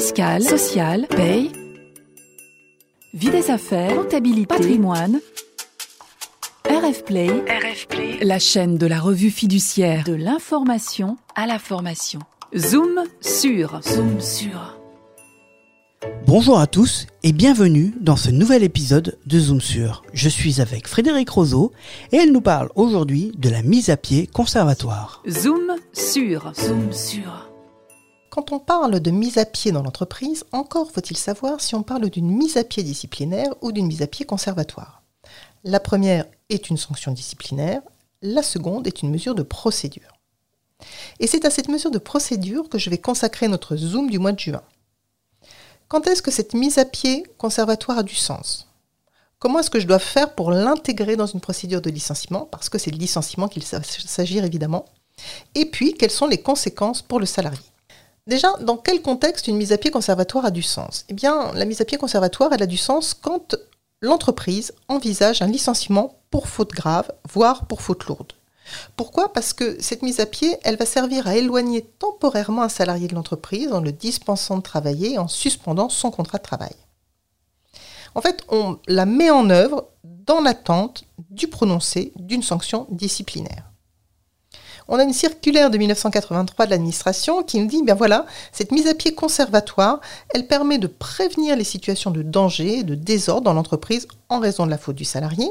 fiscale, sociale, paye, vie des affaires, comptabilité, patrimoine. RF Play, la chaîne de la revue fiduciaire de l'information à la formation. Zoom sur, zoom sur. Bonjour à tous et bienvenue dans ce nouvel épisode de Zoom sur. Je suis avec Frédéric Roseau et elle nous parle aujourd'hui de la mise à pied conservatoire. Zoom sur, zoom sur. Quand on parle de mise à pied dans l'entreprise, encore faut-il savoir si on parle d'une mise à pied disciplinaire ou d'une mise à pied conservatoire. La première est une sanction disciplinaire, la seconde est une mesure de procédure. Et c'est à cette mesure de procédure que je vais consacrer notre Zoom du mois de juin. Quand est-ce que cette mise à pied conservatoire a du sens? Comment est-ce que je dois faire pour l'intégrer dans une procédure de licenciement? Parce que c'est de licenciement qu'il s'agit évidemment. Et puis, quelles sont les conséquences pour le salarié? Déjà, dans quel contexte une mise à pied conservatoire a du sens? Eh bien, la mise à pied conservatoire, elle a du sens quand l'entreprise envisage un licenciement pour faute grave, voire pour faute lourde. Pourquoi? Parce que cette mise à pied, elle va servir à éloigner temporairement un salarié de l'entreprise en le dispensant de travailler et en suspendant son contrat de travail. En fait, on la met en œuvre dans l'attente du prononcé d'une sanction disciplinaire on a une circulaire de 1983 de l'administration qui nous dit, bien voilà, cette mise à pied conservatoire, elle permet de prévenir les situations de danger, de désordre dans l'entreprise en raison de la faute du salarié.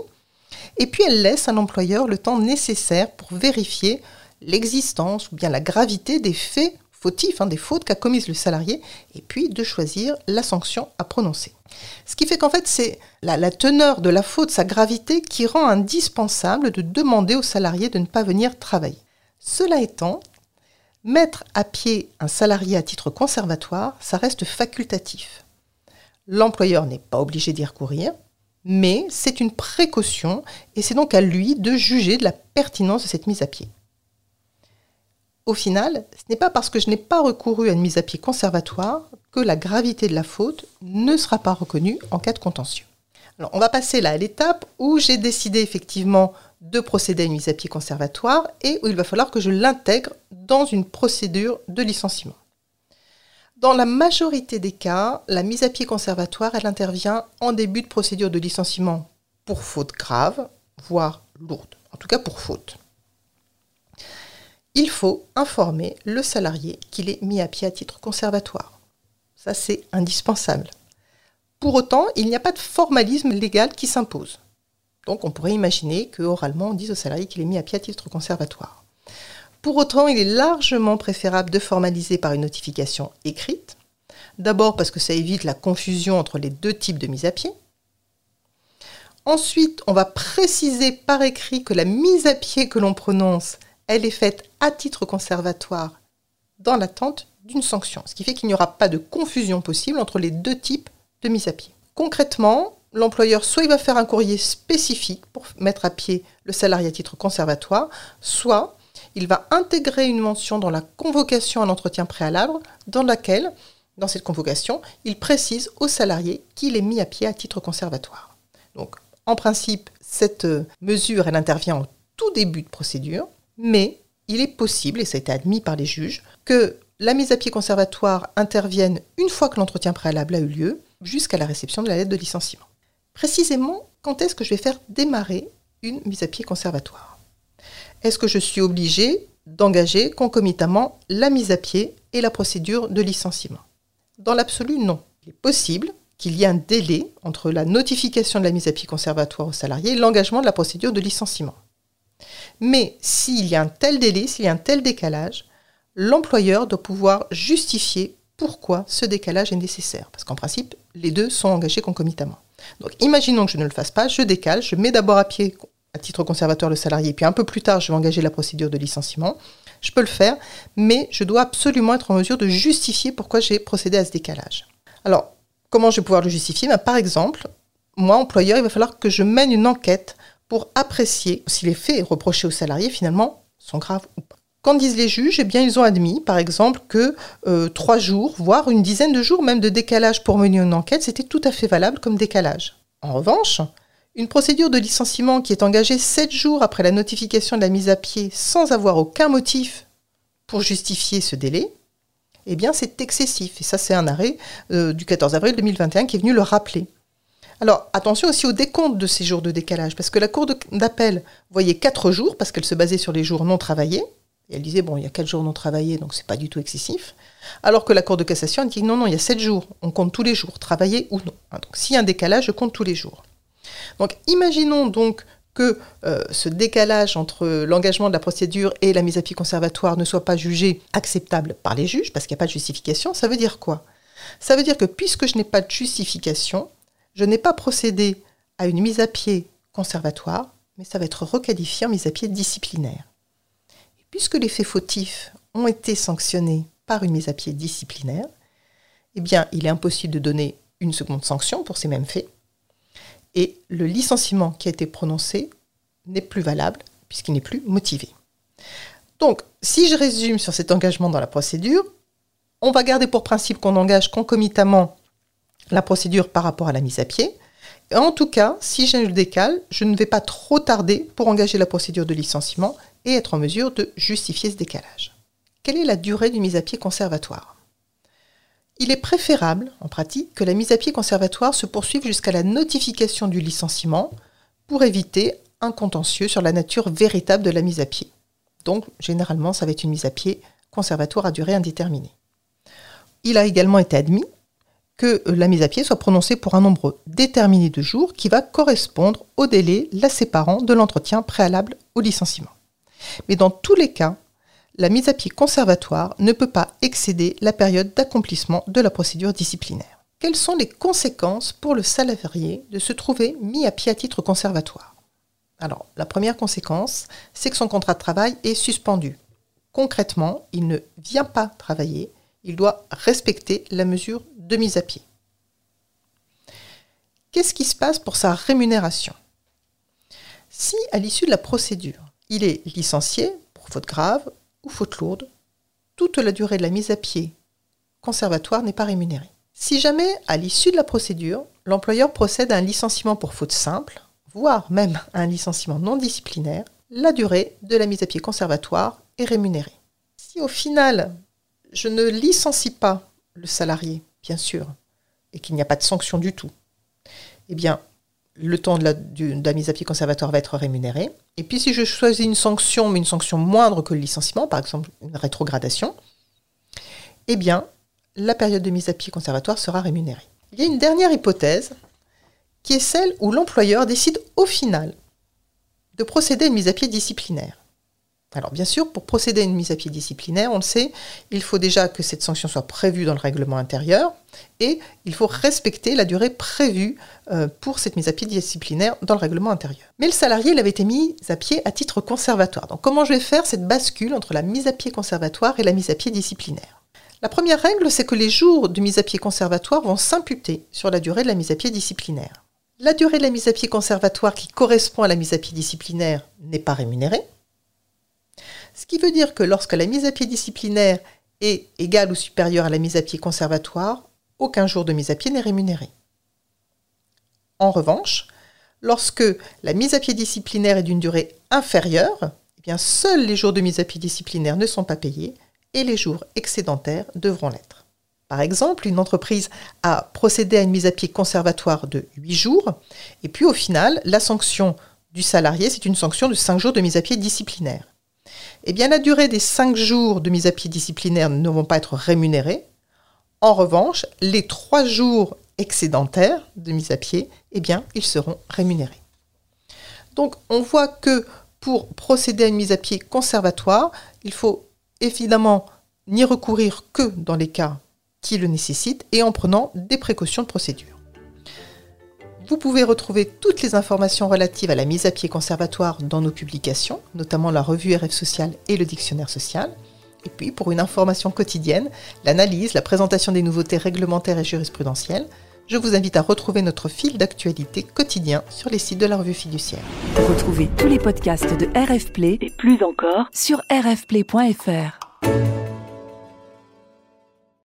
Et puis elle laisse à l'employeur le temps nécessaire pour vérifier l'existence ou bien la gravité des faits fautifs, hein, des fautes qu'a commises le salarié, et puis de choisir la sanction à prononcer. Ce qui fait qu'en fait, c'est la, la, teneur de la faute, sa gravité, qui rend indispensable de demander au salarié de ne pas venir travailler. Cela étant, mettre à pied un salarié à titre conservatoire, ça reste facultatif. L'employeur n'est pas obligé d'y recourir, mais c'est une précaution et c'est donc à lui de juger de la pertinence de cette mise à pied. Au final, ce n'est pas parce que je n'ai pas recouru à une mise à pied conservatoire que la gravité de la faute ne sera pas reconnue en cas de contentieux. On va passer là à l'étape où j'ai décidé effectivement de procéder à une mise à pied conservatoire et où il va falloir que je l'intègre dans une procédure de licenciement. Dans la majorité des cas, la mise à pied conservatoire, elle intervient en début de procédure de licenciement pour faute grave, voire lourde, en tout cas pour faute. Il faut informer le salarié qu'il est mis à pied à titre conservatoire. Ça, c'est indispensable. Pour autant, il n'y a pas de formalisme légal qui s'impose. Donc on pourrait imaginer que oralement on dise au salarié qu'il est mis à pied à titre conservatoire. Pour autant, il est largement préférable de formaliser par une notification écrite. D'abord parce que ça évite la confusion entre les deux types de mise à pied. Ensuite, on va préciser par écrit que la mise à pied que l'on prononce, elle est faite à titre conservatoire dans l'attente d'une sanction. Ce qui fait qu'il n'y aura pas de confusion possible entre les deux types de mise à pied. Concrètement, l'employeur, soit il va faire un courrier spécifique pour mettre à pied le salarié à titre conservatoire, soit il va intégrer une mention dans la convocation à l'entretien préalable dans laquelle, dans cette convocation, il précise au salarié qu'il est mis à pied à titre conservatoire. Donc, en principe, cette mesure, elle intervient au tout début de procédure, mais il est possible, et ça a été admis par les juges, que la mise à pied conservatoire intervienne une fois que l'entretien préalable a eu lieu, jusqu'à la réception de la lettre de licenciement précisément quand est-ce que je vais faire démarrer une mise à pied conservatoire? Est-ce que je suis obligé d'engager concomitamment la mise à pied et la procédure de licenciement? Dans l'absolu, non. Il est possible qu'il y ait un délai entre la notification de la mise à pied conservatoire au salarié et l'engagement de la procédure de licenciement. Mais s'il y a un tel délai, s'il y a un tel décalage, l'employeur doit pouvoir justifier pourquoi ce décalage est nécessaire. Parce qu'en principe, les deux sont engagés concomitamment. Donc imaginons que je ne le fasse pas, je décale, je mets d'abord à pied à titre conservateur le salarié, puis un peu plus tard, je vais engager la procédure de licenciement. Je peux le faire, mais je dois absolument être en mesure de justifier pourquoi j'ai procédé à ce décalage. Alors, comment je vais pouvoir le justifier? Ben, Par exemple, moi, employeur, il va falloir que je mène une enquête pour apprécier si les faits reprochés au salarié, finalement, sont graves ou pas. Qu'en disent les juges Eh bien, ils ont admis, par exemple, que euh, trois jours, voire une dizaine de jours même de décalage pour mener une enquête, c'était tout à fait valable comme décalage. En revanche, une procédure de licenciement qui est engagée sept jours après la notification de la mise à pied sans avoir aucun motif pour justifier ce délai, eh bien c'est excessif. Et ça, c'est un arrêt euh, du 14 avril 2021 qui est venu le rappeler. Alors attention aussi au décompte de ces jours de décalage, parce que la Cour d'appel voyait 4 jours, parce qu'elle se basait sur les jours non travaillés, et elle disait, bon, il y a 4 jours non travaillés, donc c'est pas du tout excessif, alors que la Cour de cassation dit, non, non, il y a 7 jours, on compte tous les jours, travaillés ou non. Hein, donc s'il y a un décalage, je compte tous les jours. Donc imaginons donc que euh, ce décalage entre l'engagement de la procédure et la mise à pied conservatoire ne soit pas jugé acceptable par les juges, parce qu'il n'y a pas de justification, ça veut dire quoi? Ça veut dire que puisque je n'ai pas de justification, je n'ai pas procédé à une mise à pied conservatoire, mais ça va être requalifié en mise à pied disciplinaire. Puisque les faits fautifs ont été sanctionnés par une mise à pied disciplinaire, eh bien, il est impossible de donner une seconde sanction pour ces mêmes faits et le licenciement qui a été prononcé n'est plus valable puisqu'il n'est plus motivé. Donc, si je résume sur cet engagement dans la procédure, on va garder pour principe qu'on engage concomitamment la procédure par rapport à la mise à pied. en tout cas, si je le décale, je ne vais pas trop tarder pour engager la procédure de licenciement et être en mesure de justifier ce décalage. Quelle est la durée du mise à pied conservatoire? Il est préférable, en pratique, que la mise à pied conservatoire se poursuive jusqu'à la notification du licenciement pour éviter un contentieux sur la nature véritable de la mise à pied. Donc, généralement, ça va être une mise à pied conservatoire à durée indéterminée. Il a également été admis que la mise à pied soit prononcée pour un nombre déterminé de jours qui va correspondre au délai la séparant de l'entretien préalable au licenciement. Mais dans tous les cas, la mise à pied conservatoire ne peut pas excéder la période d'accomplissement de la procédure disciplinaire. Quelles sont les conséquences pour le salarié de se trouver mis à pied à titre conservatoire? Alors, la première conséquence, c'est que son contrat de travail est suspendu. Concrètement, il ne vient pas travailler, il doit respecter la mesure de mise à pied. Qu'est-ce qui se passe pour sa rémunération? Si, à l'issue de la procédure, il est licencié pour faute grave ou faute lourde, toute la durée de la mise à pied conservatoire n'est pas rémunérée. Si jamais, à l'issue de la procédure, l'employeur procède à un licenciement pour faute simple, voire même à un licenciement non disciplinaire, la durée de la mise à pied conservatoire est rémunérée. Si au final, je ne licencie pas le salarié, bien sûr, et qu'il n'y a pas de sanction du tout, eh bien, le temps de la, mise à pied conservatoire va être rémunéré. Et puis si je choisis une sanction, mais une sanction moindre que le licenciement, par exemple une rétrogradation, eh bien, la période de mise à pied conservatoire sera rémunérée. Il y a une dernière hypothèse, qui est celle où l'employeur décide au final de procéder à une mise à pied disciplinaire. Alors bien sûr, pour procéder à une mise à pied disciplinaire, on le sait, il faut déjà que cette sanction soit prévue dans le règlement intérieur et il faut respecter la durée prévue euh, pour cette mise à pied disciplinaire dans le règlement intérieur. Mais le salarié, avait été mis à pied à titre conservatoire. Donc comment je vais faire cette bascule entre la mise à pied conservatoire et la mise à pied disciplinaire? La première règle, c'est que les jours de mise à pied conservatoire vont s'imputer sur la durée de la mise à pied disciplinaire. La durée de la mise à pied conservatoire qui correspond à la mise à pied disciplinaire n'est pas rémunérée ce qui veut dire que lorsque la mise à pied disciplinaire est égale ou supérieure à la mise à pied conservatoire, aucun jour de mise à pied n'est rémunéré. En revanche, lorsque la mise à pied disciplinaire est d'une durée inférieure, eh seuls les jours de mise à pied disciplinaire ne sont pas payés et les jours excédentaires devront l'être. Par exemple, une entreprise a procédé à une mise à pied conservatoire de 8 jours, et puis au final, la sanction du salarié, c'est une sanction de 5 jours de mise à pied disciplinaire eh la durée des 5 jours de mise à pied disciplinaire ne vont pas être rémunérés. En revanche, les 3 jours excédentaires de mise à pied, eh bien, ils seront rémunérés. Donc on voit que pour procéder à une mise à pied conservatoire, il faut évidemment n'y recourir que dans les cas qui le nécessitent et en prenant des précautions de procédure. Vous pouvez retrouver toutes les informations relatives à la mise à pied conservatoire dans nos publications, notamment la revue RF Social et le dictionnaire social. Et puis, pour une information quotidienne, l'analyse, la présentation des nouveautés réglementaires et jurisprudentielles, je vous invite à retrouver notre fil d'actualité quotidien sur les sites de la revue fiduciaire. Retrouvez tous les podcasts de RF Play et plus encore sur rfplay.fr.